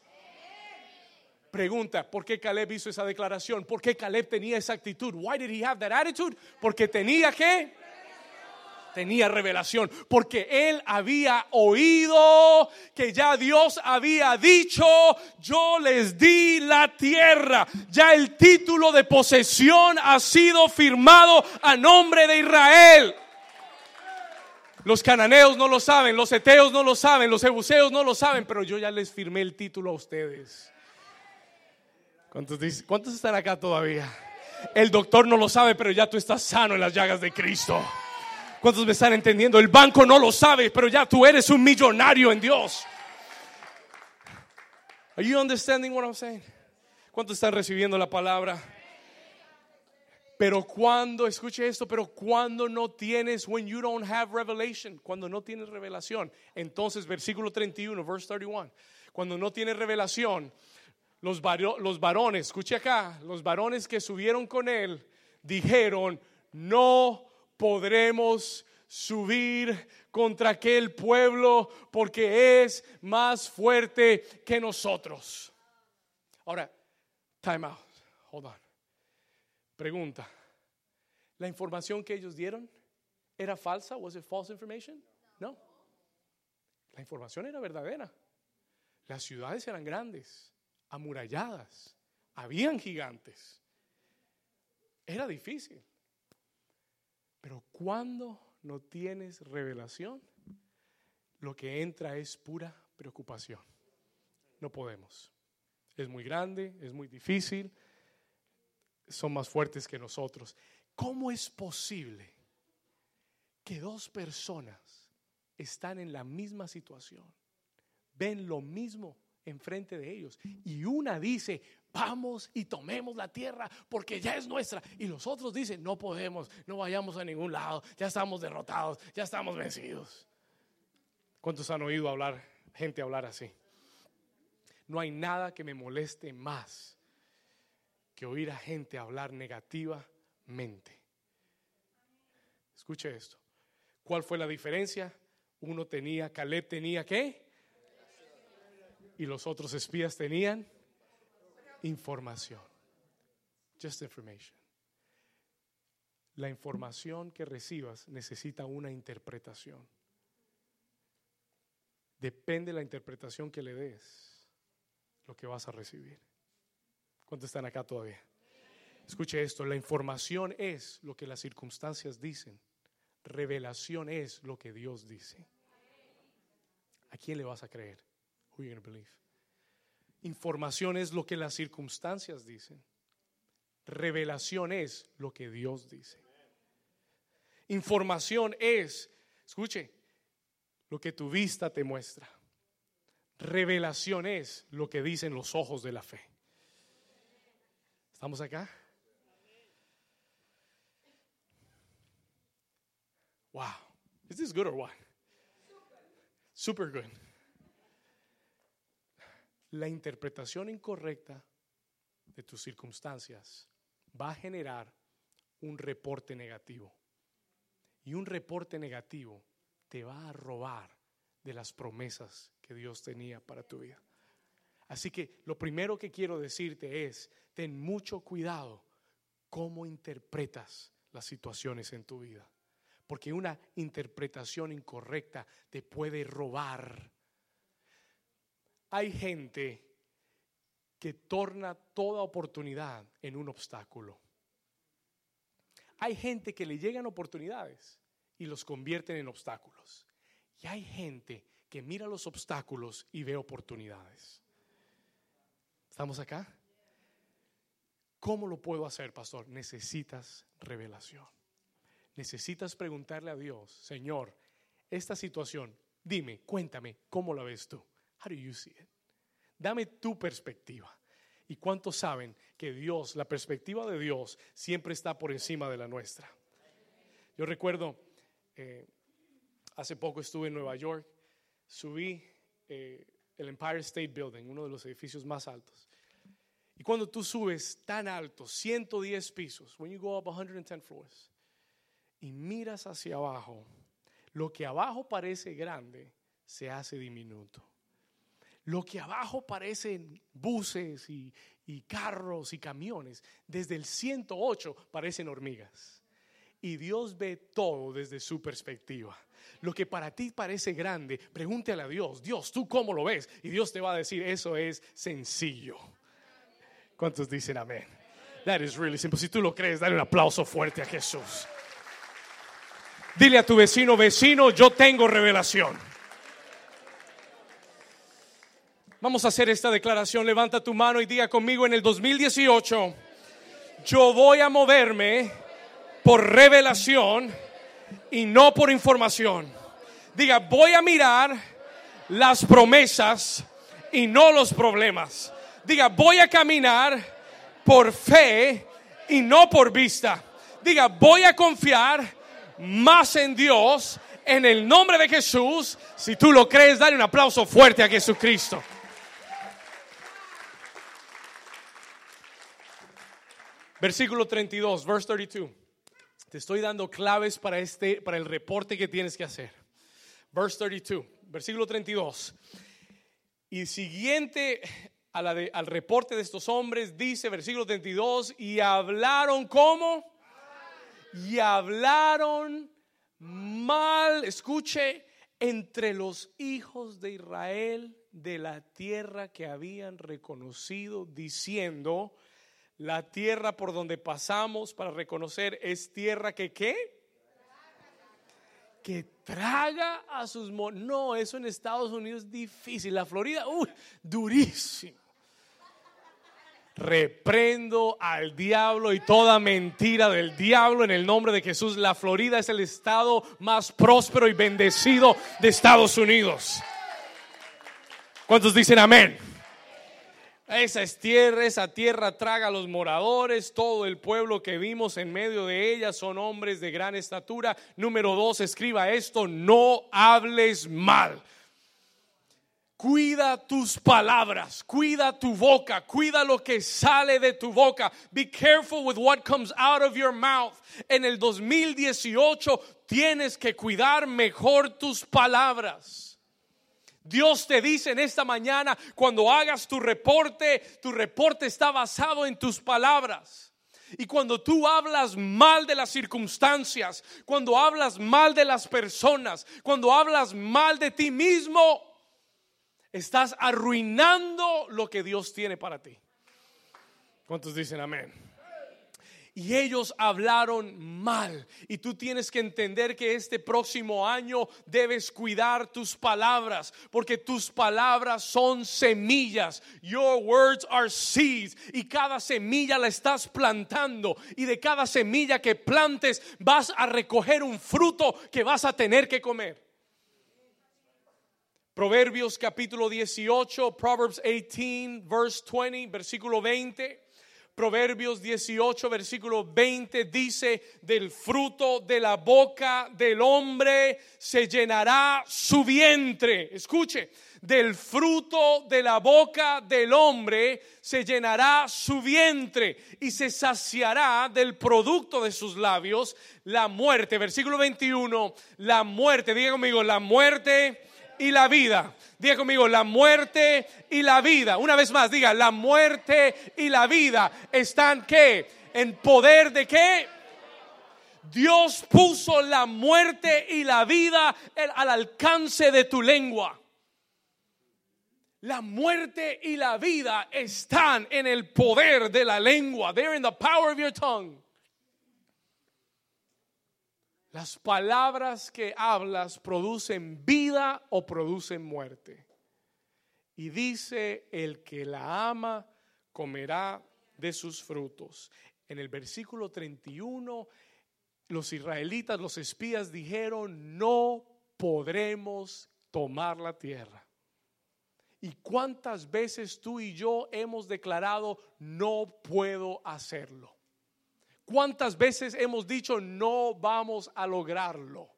Pregunta, ¿por qué Caleb hizo esa declaración? ¿Por qué Caleb tenía esa actitud? Why did he have that attitude? Porque tenía que tenía revelación, porque él había oído que ya Dios había dicho, yo les di la tierra, ya el título de posesión ha sido firmado a nombre de Israel. Los cananeos no lo saben, los eteos no lo saben, los ebuseos no lo saben, pero yo ya les firmé el título a ustedes. ¿Cuántos, ¿Cuántos están acá todavía? El doctor no lo sabe, pero ya tú estás sano en las llagas de Cristo. ¿Cuántos me están entendiendo? El banco no lo sabe, pero ya tú eres un millonario en Dios. Are you understanding what I'm saying? ¿Cuántos están recibiendo la palabra? Pero cuando, escuche esto, pero cuando no tienes, when you don't have revelation, cuando no tienes revelación, entonces versículo 31, verse 31, cuando no tienes revelación, los, los varones, escuche acá, los varones que subieron con él dijeron, no podremos subir contra aquel pueblo porque es más fuerte que nosotros. Ahora, time out. Hold on. Pregunta. ¿La información que ellos dieron era falsa? Was it false information? No. La información era verdadera. Las ciudades eran grandes, amuralladas, habían gigantes. Era difícil. Pero cuando no tienes revelación, lo que entra es pura preocupación. No podemos. Es muy grande, es muy difícil. son más fuertes que nosotros. ¿Cómo es posible que dos personas están en la misma situación, ven lo mismo enfrente de ellos y una dice, vamos y tomemos la tierra porque ya es nuestra y los otros dicen, no podemos, no vayamos a ningún lado, ya estamos derrotados, ya estamos vencidos. ¿Cuántos han oído hablar, gente hablar así? No hay nada que me moleste más que oír a gente hablar negativamente. Escuche esto. ¿Cuál fue la diferencia? Uno tenía, Caleb tenía qué? Y los otros espías tenían información. Just information. La información que recibas necesita una interpretación. Depende de la interpretación que le des, lo que vas a recibir. ¿Cuántos están acá todavía? Escuche esto, la información es lo que las circunstancias dicen. Revelación es lo que Dios dice. ¿A quién le vas a creer? Who you believe? Información es lo que las circunstancias dicen. Revelación es lo que Dios dice. Información es, escuche, lo que tu vista te muestra. Revelación es lo que dicen los ojos de la fe. ¿Estamos acá? Wow. Is this good or what? Super good. La interpretación incorrecta de tus circunstancias va a generar un reporte negativo. Y un reporte negativo te va a robar de las promesas que Dios tenía para tu vida. Así que lo primero que quiero decirte es, ten mucho cuidado cómo interpretas las situaciones en tu vida. Porque una interpretación incorrecta te puede robar. Hay gente que torna toda oportunidad en un obstáculo. Hay gente que le llegan oportunidades y los convierten en obstáculos. Y hay gente que mira los obstáculos y ve oportunidades. ¿Estamos acá? ¿Cómo lo puedo hacer, pastor? Necesitas revelación. Necesitas preguntarle a Dios, Señor, esta situación, dime, cuéntame, ¿cómo la ves tú? How do you see it? Dame tu perspectiva. ¿Y cuántos saben que Dios, la perspectiva de Dios, siempre está por encima de la nuestra? Yo recuerdo, eh, hace poco estuve en Nueva York, subí eh, el Empire State Building, uno de los edificios más altos. Y cuando tú subes tan alto, 110 pisos, when you go up 110 floors, y miras hacia abajo, lo que abajo parece grande se hace diminuto. Lo que abajo parecen buses y, y carros y camiones, desde el 108 parecen hormigas. Y Dios ve todo desde su perspectiva. Lo que para ti parece grande, pregúntale a Dios, Dios, ¿tú cómo lo ves? Y Dios te va a decir, eso es sencillo. ¿Cuántos dicen amén? That is really simple. Si tú lo crees, dale un aplauso fuerte a Jesús. Dile a tu vecino, vecino, yo tengo revelación. Vamos a hacer esta declaración. Levanta tu mano y diga conmigo en el 2018, yo voy a moverme por revelación y no por información. Diga, voy a mirar las promesas y no los problemas. Diga, voy a caminar por fe y no por vista. Diga, voy a confiar más en Dios en el nombre de Jesús. Si tú lo crees, dale un aplauso fuerte a Jesucristo. Versículo 32, verse 32. Te estoy dando claves para, este, para el reporte que tienes que hacer. Verse 32, versículo 32. Y siguiente a la de, al reporte de estos hombres, dice versículo 32, y hablaron como, y hablaron mal, escuche, entre los hijos de Israel de la tierra que habían reconocido, diciendo, la tierra por donde pasamos para reconocer es tierra que qué? Que traga a sus... No, eso en Estados Unidos es difícil. La Florida, uy, durísimo. Reprendo al diablo y toda mentira del diablo en el nombre de Jesús. La Florida es el estado más próspero y bendecido de Estados Unidos. ¿Cuántos dicen amén? Esa es tierra, esa tierra traga a los moradores, todo el pueblo que vimos en medio de ella son hombres de gran estatura. Número dos, escriba esto, no hables mal. Cuida tus palabras, cuida tu boca, cuida lo que sale de tu boca. Be careful with what comes out of your mouth. En el 2018 tienes que cuidar mejor tus palabras. Dios te dice en esta mañana, cuando hagas tu reporte, tu reporte está basado en tus palabras. Y cuando tú hablas mal de las circunstancias, cuando hablas mal de las personas, cuando hablas mal de ti mismo, estás arruinando lo que Dios tiene para ti. ¿Cuántos dicen amén? Y ellos hablaron mal. Y tú tienes que entender que este próximo año debes cuidar tus palabras, porque tus palabras son semillas. Your words are seeds. Y cada semilla la estás plantando. Y de cada semilla que plantes vas a recoger un fruto que vas a tener que comer. Proverbios capítulo 18, Proverbs 18, verse 20, versículo 20. Proverbios 18, versículo 20 dice, del fruto de la boca del hombre se llenará su vientre. Escuche, del fruto de la boca del hombre se llenará su vientre y se saciará del producto de sus labios la muerte. Versículo 21, la muerte, diga conmigo, la muerte y la vida. Diga conmigo, la muerte y la vida. Una vez más, diga, la muerte y la vida están qué? En poder de qué? Dios puso la muerte y la vida al alcance de tu lengua. La muerte y la vida están en el poder de la lengua. They're in the power of your tongue. Las palabras que hablas producen vida o producen muerte. Y dice, el que la ama comerá de sus frutos. En el versículo 31, los israelitas, los espías dijeron, no podremos tomar la tierra. ¿Y cuántas veces tú y yo hemos declarado, no puedo hacerlo? ¿Cuántas veces hemos dicho no vamos a lograrlo?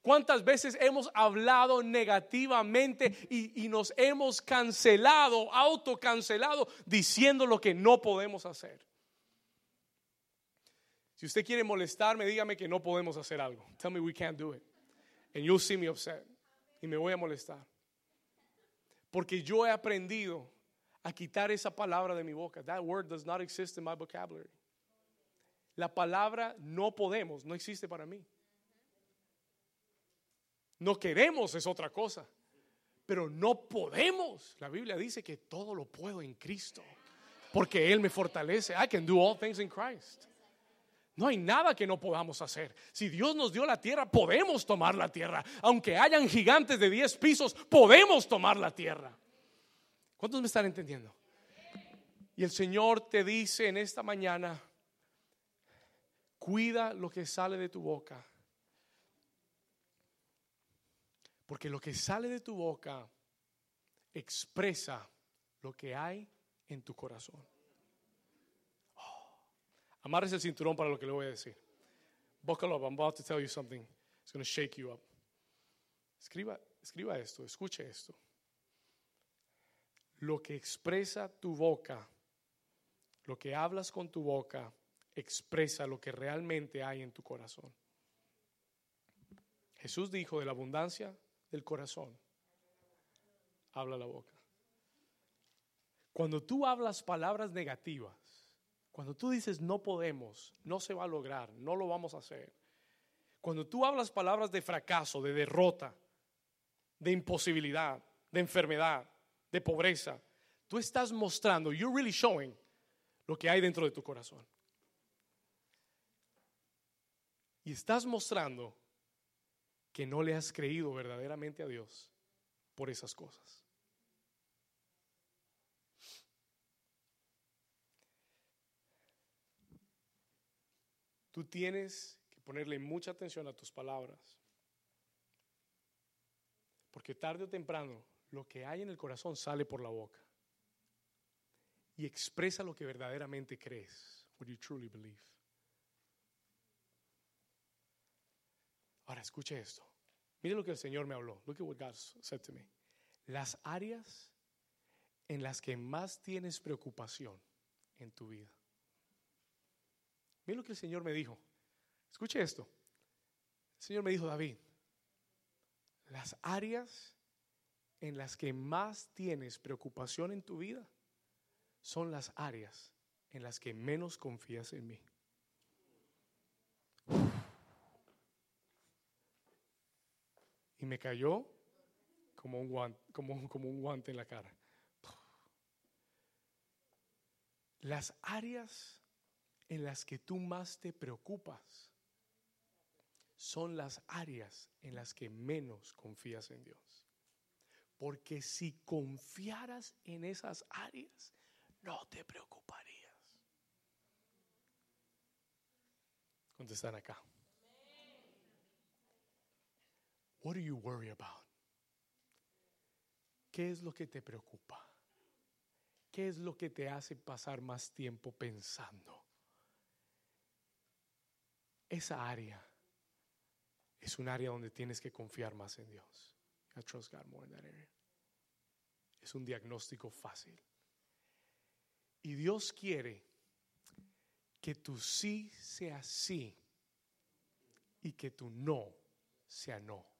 ¿Cuántas veces hemos hablado negativamente y, nos hemos cancelado, autocancelado, diciendo lo que no podemos hacer? Si usted quiere molestarme, dígame que no podemos hacer algo. Tell me we can't do it. And you'll see me upset. Y me voy a molestar. Porque yo he aprendido a quitar esa palabra de mi boca. That word does not exist in my vocabulary. La palabra no podemos, no existe para mí. No queremos es otra cosa, pero no podemos. La Biblia dice que todo lo puedo en Cristo, porque Él me fortalece. I can do all things in Christ. No hay nada que no podamos hacer. Si Dios nos dio la tierra, podemos tomar la tierra. Aunque hayan gigantes de 10 pisos, podemos tomar la tierra. ¿Cuántos me están entendiendo? Y el Señor te dice en esta mañana, Cuida lo que sale de tu boca. Porque lo que sale de tu boca expresa lo que hay en tu corazón. Oh. Amarres el cinturón para lo que le voy a decir. Buckle up, I'm about to tell you something. It's going to shake you up. Escriba, escriba esto, escuche esto. Lo que expresa tu boca, lo que hablas con tu boca, expresa lo que realmente hay en tu corazón. Jesús dijo de la abundancia del corazón, habla la boca. Cuando tú hablas palabras negativas, cuando tú dices no podemos, no se va a lograr, no lo vamos a hacer. Cuando tú hablas palabras de fracaso, de derrota, de imposibilidad, de enfermedad, de pobreza, tú estás mostrando, you're really showing lo que hay dentro de tu corazón. y estás mostrando que no le has creído verdaderamente a Dios por esas cosas. Tú tienes que ponerle mucha atención a tus palabras, porque tarde o temprano lo que hay en el corazón sale por la boca y expresa lo que verdaderamente crees, what you truly believe. Ahora escuche esto. Mire lo que el Señor me habló. Look at what God said to me. Las áreas en las que más tienes preocupación en tu vida. Mira lo que el Señor me dijo. Escuche esto. El Señor me dijo, David, las áreas en las que más tienes preocupación en tu vida son las áreas en las que menos confías en mí. Me cayó como un guante, como, un guante en la cara. Las áreas en las que tú más te preocupas son las áreas en las que menos confías en Dios. Porque si confiaras en esas áreas, no te preocuparías. ¿Cuántos están acá? What do you worry about? ¿Qué es lo que te preocupa? ¿Qué es lo que te hace pasar más tiempo pensando? Esa área es un área donde tienes que confiar más en Dios. Es un diagnóstico fácil. Y Dios quiere que tu sí sea sí y que tu no sea no.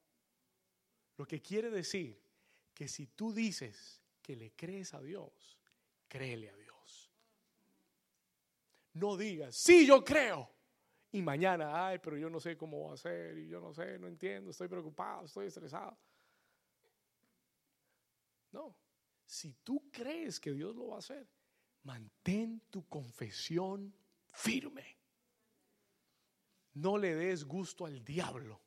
Lo que quiere decir que si tú dices que le crees a Dios, créele a Dios. No digas, sí, yo creo. Y mañana, ay, pero yo no sé cómo va a ser, y yo no sé, no entiendo, estoy preocupado, estoy estresado. No, si tú crees que Dios lo va a hacer, mantén tu confesión firme. No le des gusto al diablo.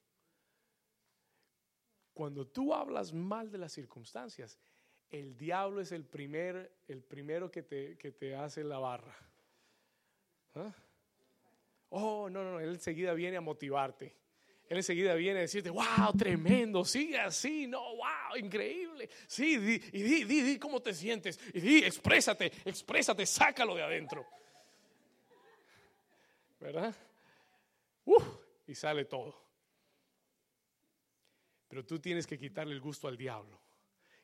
Cuando tú hablas mal de las circunstancias, el diablo es el, primer, el primero que te, que te hace la barra. ¿Ah? Oh, no, no, no, él enseguida viene a motivarte. Él enseguida viene a decirte, wow, tremendo, sigue así, no, wow, increíble. Sí, di, y di, di, di cómo te sientes. Y di, exprésate, exprésate, sácalo de adentro. ¿Verdad? Uf, y sale todo. Pero tú tienes que quitarle el gusto al diablo.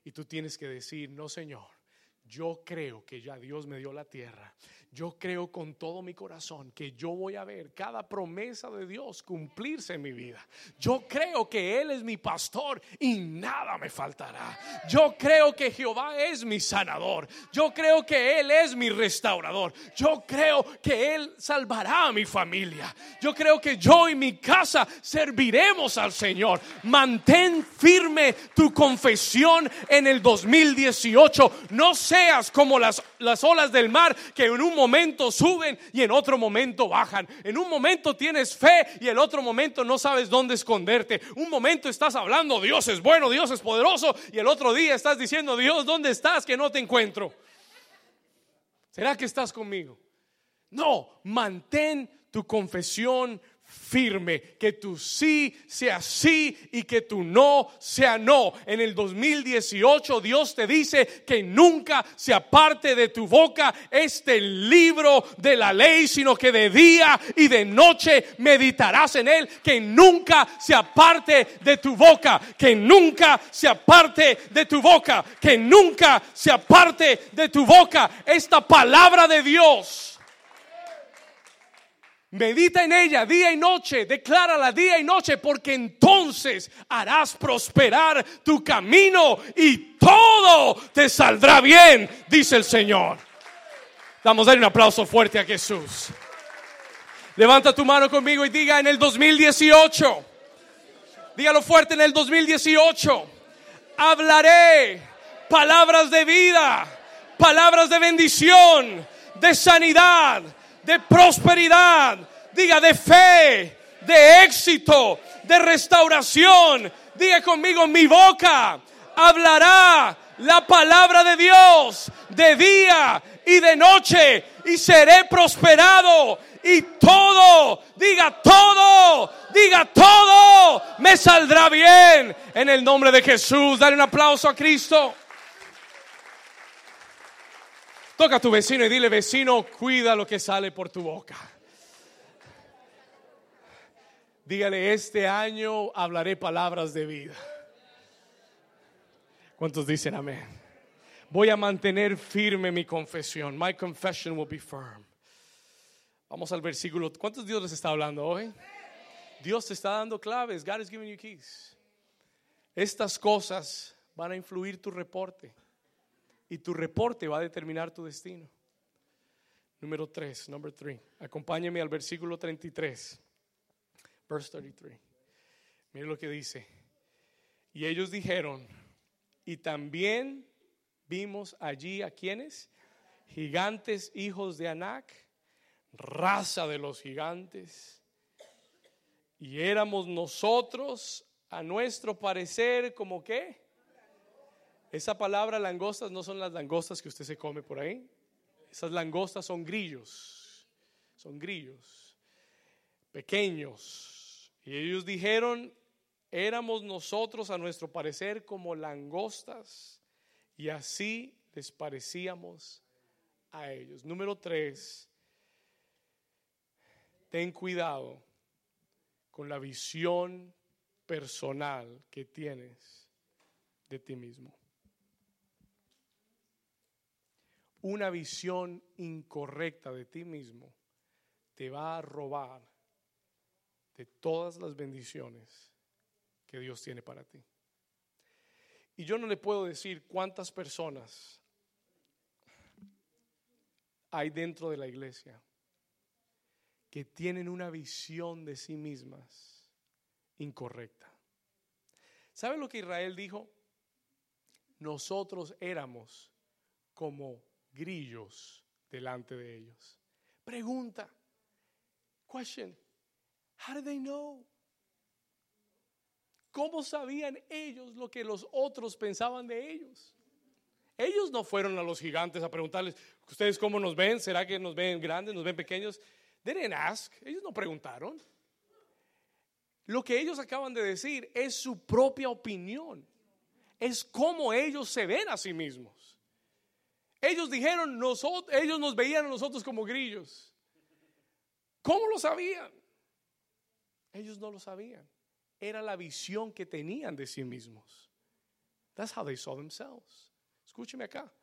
Y tú tienes que decir, no, Señor, yo creo que ya Dios me dio la tierra yo creo con todo mi corazón que yo voy a ver cada promesa de Dios cumplirse en mi vida. Yo creo que Él es mi pastor y nada me faltará. Yo creo que Jehová es mi sanador. Yo creo que Él es mi restaurador. Yo creo que Él salvará a mi familia. Yo creo que yo y mi casa serviremos al Señor. Mantén firme tu confesión en el 2018. No seas como las, las olas del mar que en un momento momento suben y en otro momento bajan. En un momento tienes fe y en otro momento no sabes dónde esconderte. Un momento estás hablando, Dios es bueno, Dios es poderoso y el otro día estás diciendo, Dios, ¿dónde estás que no te encuentro? ¿Será que estás conmigo? No, mantén tu confesión firme, que tu sí sea sí y que tu no sea no. En el 2018 Dios te dice que nunca se aparte de tu boca este libro de la ley, sino que de día y de noche meditarás en él, que nunca se aparte de tu boca, que nunca se aparte de tu boca, que nunca se aparte de tu boca esta palabra de Dios Medita en ella día y noche, declárala día y noche, porque entonces harás prosperar tu camino y todo te saldrá bien, dice el Señor. Vamos a dar un aplauso fuerte a Jesús. Levanta tu mano conmigo y diga en el 2018, dígalo fuerte en el 2018, hablaré palabras de vida, palabras de bendición, de sanidad de prosperidad, diga de fe, de éxito, de restauración. Diga conmigo, mi boca hablará la palabra de Dios de día y de noche y seré prosperado y todo, diga todo, diga todo, me saldrá bien en el nombre de Jesús. Dale un aplauso a Cristo. Toca a tu vecino y dile, vecino, cuida lo que sale por tu boca. Dígale, este año hablaré palabras de vida. ¿Cuántos dicen amén? Voy a mantener firme mi confesión. My confession will be firm. Vamos al versículo. ¿Cuántos Dios les está hablando hoy? Dios te está dando claves. God is giving you keys. Estas cosas van a influir tu reporte. Y tu reporte va a determinar tu destino. Número 3, number 3. Acompáñeme al versículo 33. Verse 33. Mire lo que dice. Y ellos dijeron, y también vimos allí a quienes, gigantes hijos de Anac, raza de los gigantes. Y éramos nosotros, a nuestro parecer, como qué? Esa palabra langostas no son las langostas que usted se come por ahí. Esas langostas son grillos. Son grillos. Pequeños. Y ellos dijeron, éramos nosotros a nuestro parecer como langostas. Y así les parecíamos a ellos. Número tres, ten cuidado con la visión personal que tienes de ti mismo. Una visión incorrecta de ti mismo te va a robar de todas las bendiciones que Dios tiene para ti. Y yo no le puedo decir cuántas personas hay dentro de la iglesia que tienen una visión de sí mismas incorrecta. ¿Sabe lo que Israel dijo? Nosotros éramos como grillos delante de ellos. Pregunta. Question. How did they know? ¿Cómo sabían ellos lo que los otros pensaban de ellos? Ellos no fueron a los gigantes a preguntarles, ¿ustedes cómo nos ven? ¿Será que nos ven grandes, nos ven pequeños? They didn't ask. Ellos no preguntaron. Lo que ellos acaban de decir es su propia opinión. Es cómo ellos se ven a sí mismos. Ellos dijeron, nosotros, ellos nos veían a nosotros como grillos. ¿Cómo lo sabían? Ellos no lo sabían. Era la visión que tenían de sí mismos. That's how they saw themselves. Escúcheme acá.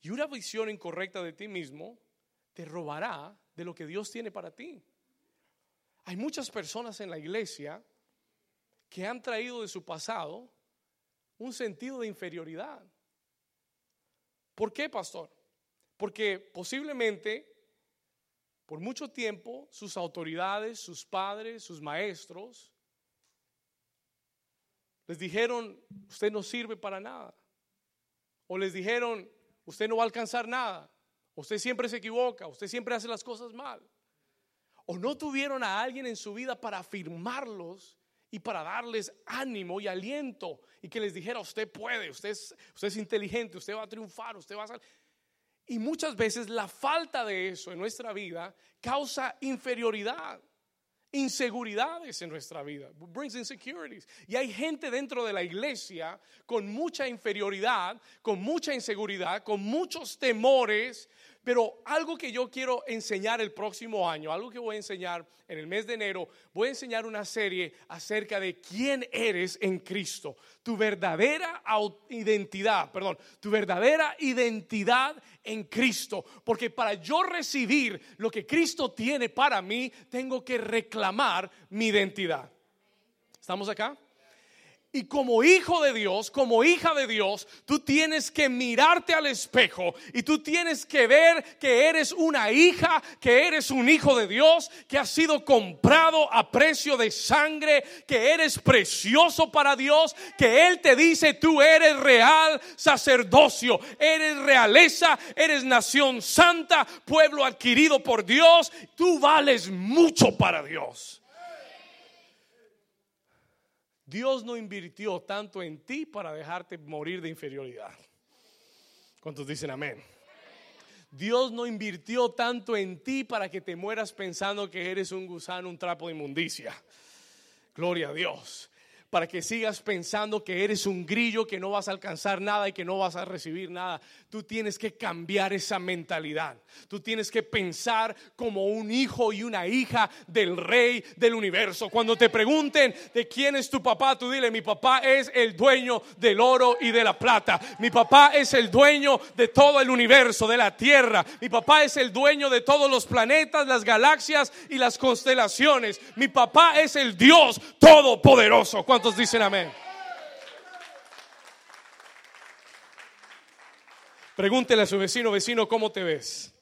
Y una visión incorrecta de ti mismo te robará de lo que Dios tiene para ti. Hay muchas personas en la iglesia que han traído de su pasado un sentido de inferioridad. ¿Por qué, pastor? Porque posiblemente por mucho tiempo sus autoridades, sus padres, sus maestros les dijeron, usted no sirve para nada. O les dijeron, usted no va a alcanzar nada. Usted siempre se equivoca, usted siempre hace las cosas mal. O no tuvieron a alguien en su vida para afirmarlos y para darles ánimo y aliento y que les dijera, usted puede, usted es, usted es inteligente, usted va a triunfar, usted va a salir. Y muchas veces la falta de eso en nuestra vida causa inferioridad, inseguridades en nuestra vida, brings insecurities. Y hay gente dentro de la iglesia con mucha inferioridad, con mucha inseguridad, con muchos temores, pero algo que yo quiero enseñar el próximo año, algo que voy a enseñar en el mes de enero, voy a enseñar una serie acerca de quién eres en Cristo, tu verdadera identidad, perdón, tu verdadera identidad en Cristo. Porque para yo recibir lo que Cristo tiene para mí, tengo que reclamar mi identidad. ¿Estamos acá? Y como hijo de Dios, como hija de Dios, tú tienes que mirarte al espejo y tú tienes que ver que eres una hija, que eres un hijo de Dios, que has sido comprado a precio de sangre, que eres precioso para Dios, que Él te dice tú eres real sacerdocio, eres realeza, eres nación santa, pueblo adquirido por Dios, tú vales mucho para Dios. Dios no invirtió tanto en ti para dejarte morir de inferioridad. ¿Cuántos dicen amén? Dios no invirtió tanto en ti para que te mueras pensando que eres un gusano, un trapo de inmundicia. Gloria a Dios para que sigas pensando que eres un grillo, que no vas a alcanzar nada y que no vas a recibir nada. Tú tienes que cambiar esa mentalidad. Tú tienes que pensar como un hijo y una hija del rey del universo. Cuando te pregunten de quién es tu papá, tú dile, mi papá es el dueño del oro y de la plata. Mi papá es el dueño de todo el universo, de la tierra. Mi papá es el dueño de todos los planetas, las galaxias y las constelaciones. Mi papá es el Dios todopoderoso. ¿Cuántos dicen amén? Pregúntele a su vecino, vecino, ¿cómo te ves?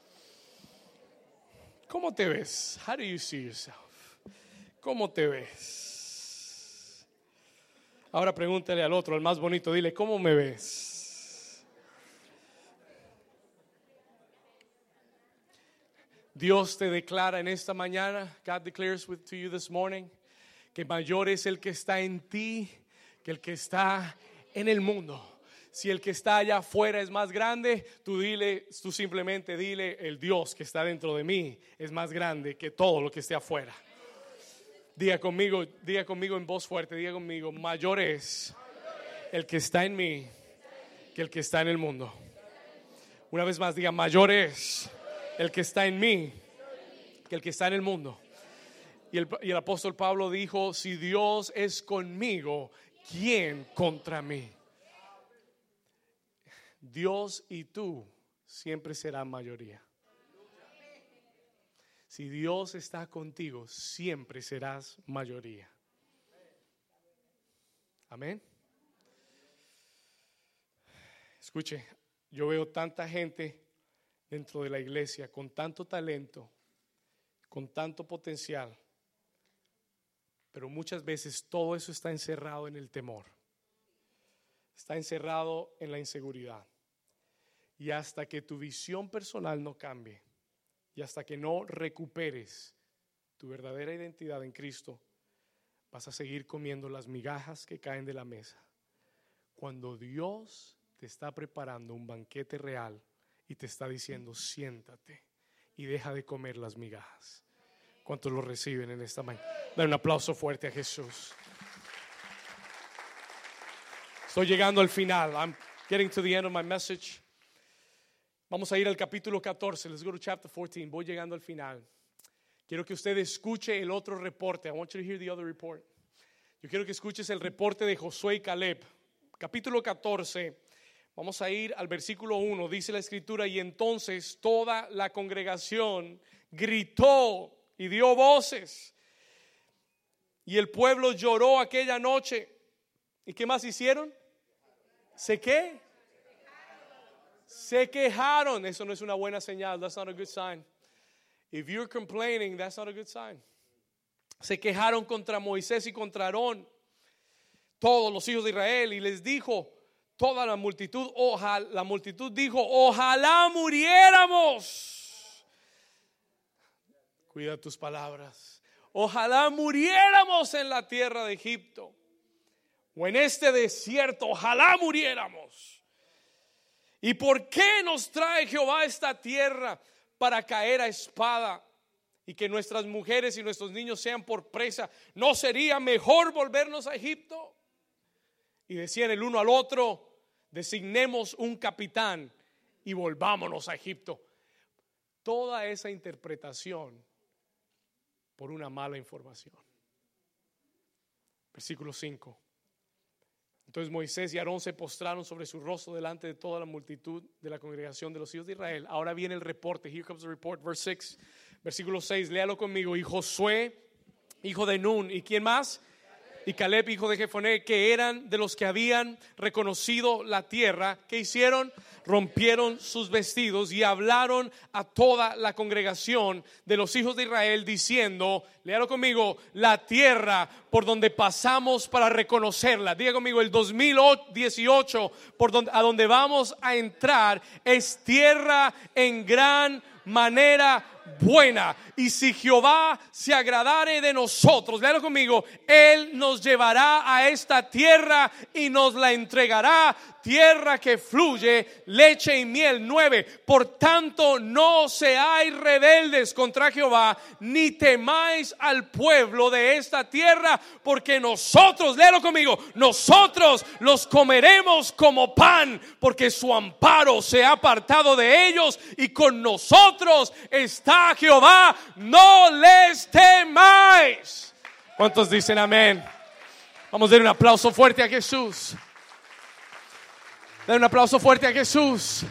¿Cómo te ves? How do you see yourself? ¿Cómo te ves? Ahora pregúntele al otro, al más bonito, dile, ¿cómo me ves? Dios te declara en esta mañana, God declares with, to you this morning, que mayor es el que está en ti que el que está en el mundo. Si el que está allá afuera es más grande, tú dile, tú simplemente dile, el Dios que está dentro de mí es más grande que todo lo que esté afuera. Diga conmigo, diga conmigo en voz fuerte, diga conmigo, mayor es el que está en mí que el que está en el mundo. Una vez más, diga, mayor es el que está en mí que el que está en el mundo. Y el, apóstol Pablo dijo, si Dios es conmigo, ¿quién contra mí? Dios y tú siempre serán mayoría. Si Dios está contigo, siempre serás mayoría. Amén. Escuche, yo veo tanta gente dentro de la iglesia con tanto talento, con tanto potencial, pero muchas veces todo eso está encerrado en el temor, está encerrado en la inseguridad. Y hasta que tu visión personal no cambie y hasta que no recuperes tu verdadera identidad en Cristo, vas a seguir comiendo las migajas que caen de la mesa. Cuando Dios te está preparando un banquete real y te está diciendo, siéntate y deja de comer las migajas. ¿Cuántos lo reciben en esta mañana? Da un aplauso fuerte a Jesús. Estoy llegando al final. I'm getting to the end of my message. Vamos a ir al capítulo 14. Let's go to chapter 14. Voy llegando al final. Quiero que usted escuche el otro reporte. I want you to hear the other report. Yo quiero que escuches el reporte de Josué y Caleb. Capítulo 14. Vamos a ir al versículo 1. Dice la escritura, y entonces toda la congregación gritó y dio voces. Y el pueblo lloró aquella noche. ¿Y qué más hicieron? ¿Se qué? Se quejaron. Eso no es una buena señal. That's not a good sign. If you're complaining, that's not a good sign. Se quejaron contra Moisés y contra Aarón, todos los hijos de Israel, y les dijo toda la multitud, ojalá, la multitud dijo, ojalá muriéramos. Cuida tus palabras. Ojalá muriéramos en la tierra de Egipto o en este desierto, ojalá muriéramos. ¿Y por qué nos trae Jehová esta tierra para caer a espada y que nuestras mujeres y nuestros niños sean por presa? ¿No sería mejor volvernos a Egipto? Y decían el uno al otro, designemos un capitán y volvámonos a Egipto. Toda esa interpretación por una mala información. Versículo 5. Entonces Moisés y Aarón se postraron sobre su rostro delante de toda la multitud de la congregación de los hijos de Israel. Ahora viene el reporte. Here comes the report, verse 6, versículo 6. Léalo conmigo. Y Josué, hijo de Nun, ¿y quién más? Y Caleb, hijo de Jefoné, que eran de los que habían reconocido la tierra, ¿qué hicieron? rompieron sus vestidos y hablaron a toda la congregación de los hijos de Israel diciendo, léalo conmigo, la tierra por donde pasamos para reconocerla. Diga conmigo, el 2018 por donde, a donde vamos a entrar es tierra en gran manera buena. Y si Jehová se agradare de nosotros, léalo conmigo, Él nos llevará a esta tierra y nos la entregará tierra que fluye leche y miel. Nueve, por tanto no seáis rebeldes contra Jehová, ni temáis al pueblo de esta tierra, porque nosotros, léelo conmigo, nosotros los comeremos como pan, porque su amparo se ha apartado de ellos y con nosotros está Jehová, no les temáis. ¿Cuántos dicen amén? Vamos a dar un aplauso fuerte a Jesús. Dar un aplauso fuerte a Jesús.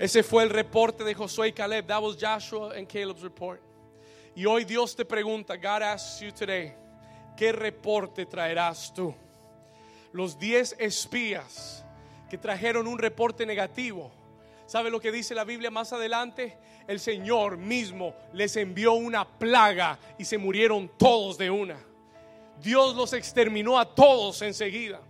Ese fue el reporte de Josué y Caleb. That was Joshua and Caleb's report. Y hoy Dios te pregunta, God asks you today, ¿qué reporte traerás tú? Los diez espías que trajeron un reporte negativo. ¿Sabe lo que dice la Biblia más adelante? El Señor mismo les envió una plaga y se murieron todos de una. Dios los exterminó a todos enseguida.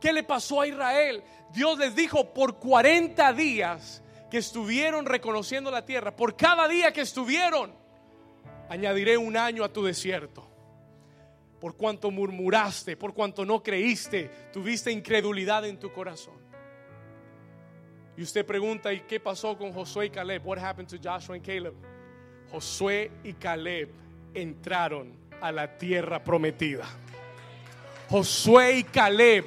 ¿Qué le pasó a Israel? Dios les dijo por 40 días que estuvieron reconociendo la tierra, por cada día que estuvieron, añadiré un año a tu desierto. Por cuanto murmuraste, por cuanto no creíste, tuviste incredulidad en tu corazón. Y usted pregunta, ¿y qué pasó con Josué y Caleb? What happened to Joshua and Caleb? Josué y Caleb entraron a la tierra prometida. Josué y Caleb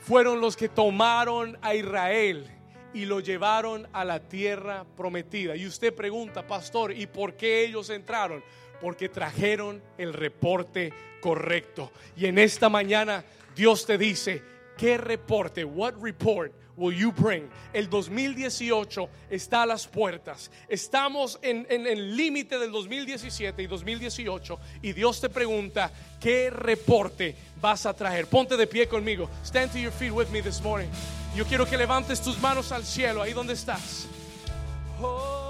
fueron los que tomaron a Israel y lo llevaron a la tierra prometida. Y usted pregunta, pastor, ¿y por qué ellos entraron? Porque trajeron el reporte correcto. Y en esta mañana Dios te dice, ¿qué reporte? What report will you bring? El 2018 está a las puertas. Estamos en, en el límite del 2017 y 2018 y Dios te pregunta, ¿qué reporte vas a traer? Ponte de pie conmigo. Stand to your feet with me this morning. Yo quiero que levantes tus manos al cielo, ahí donde estás. Oh.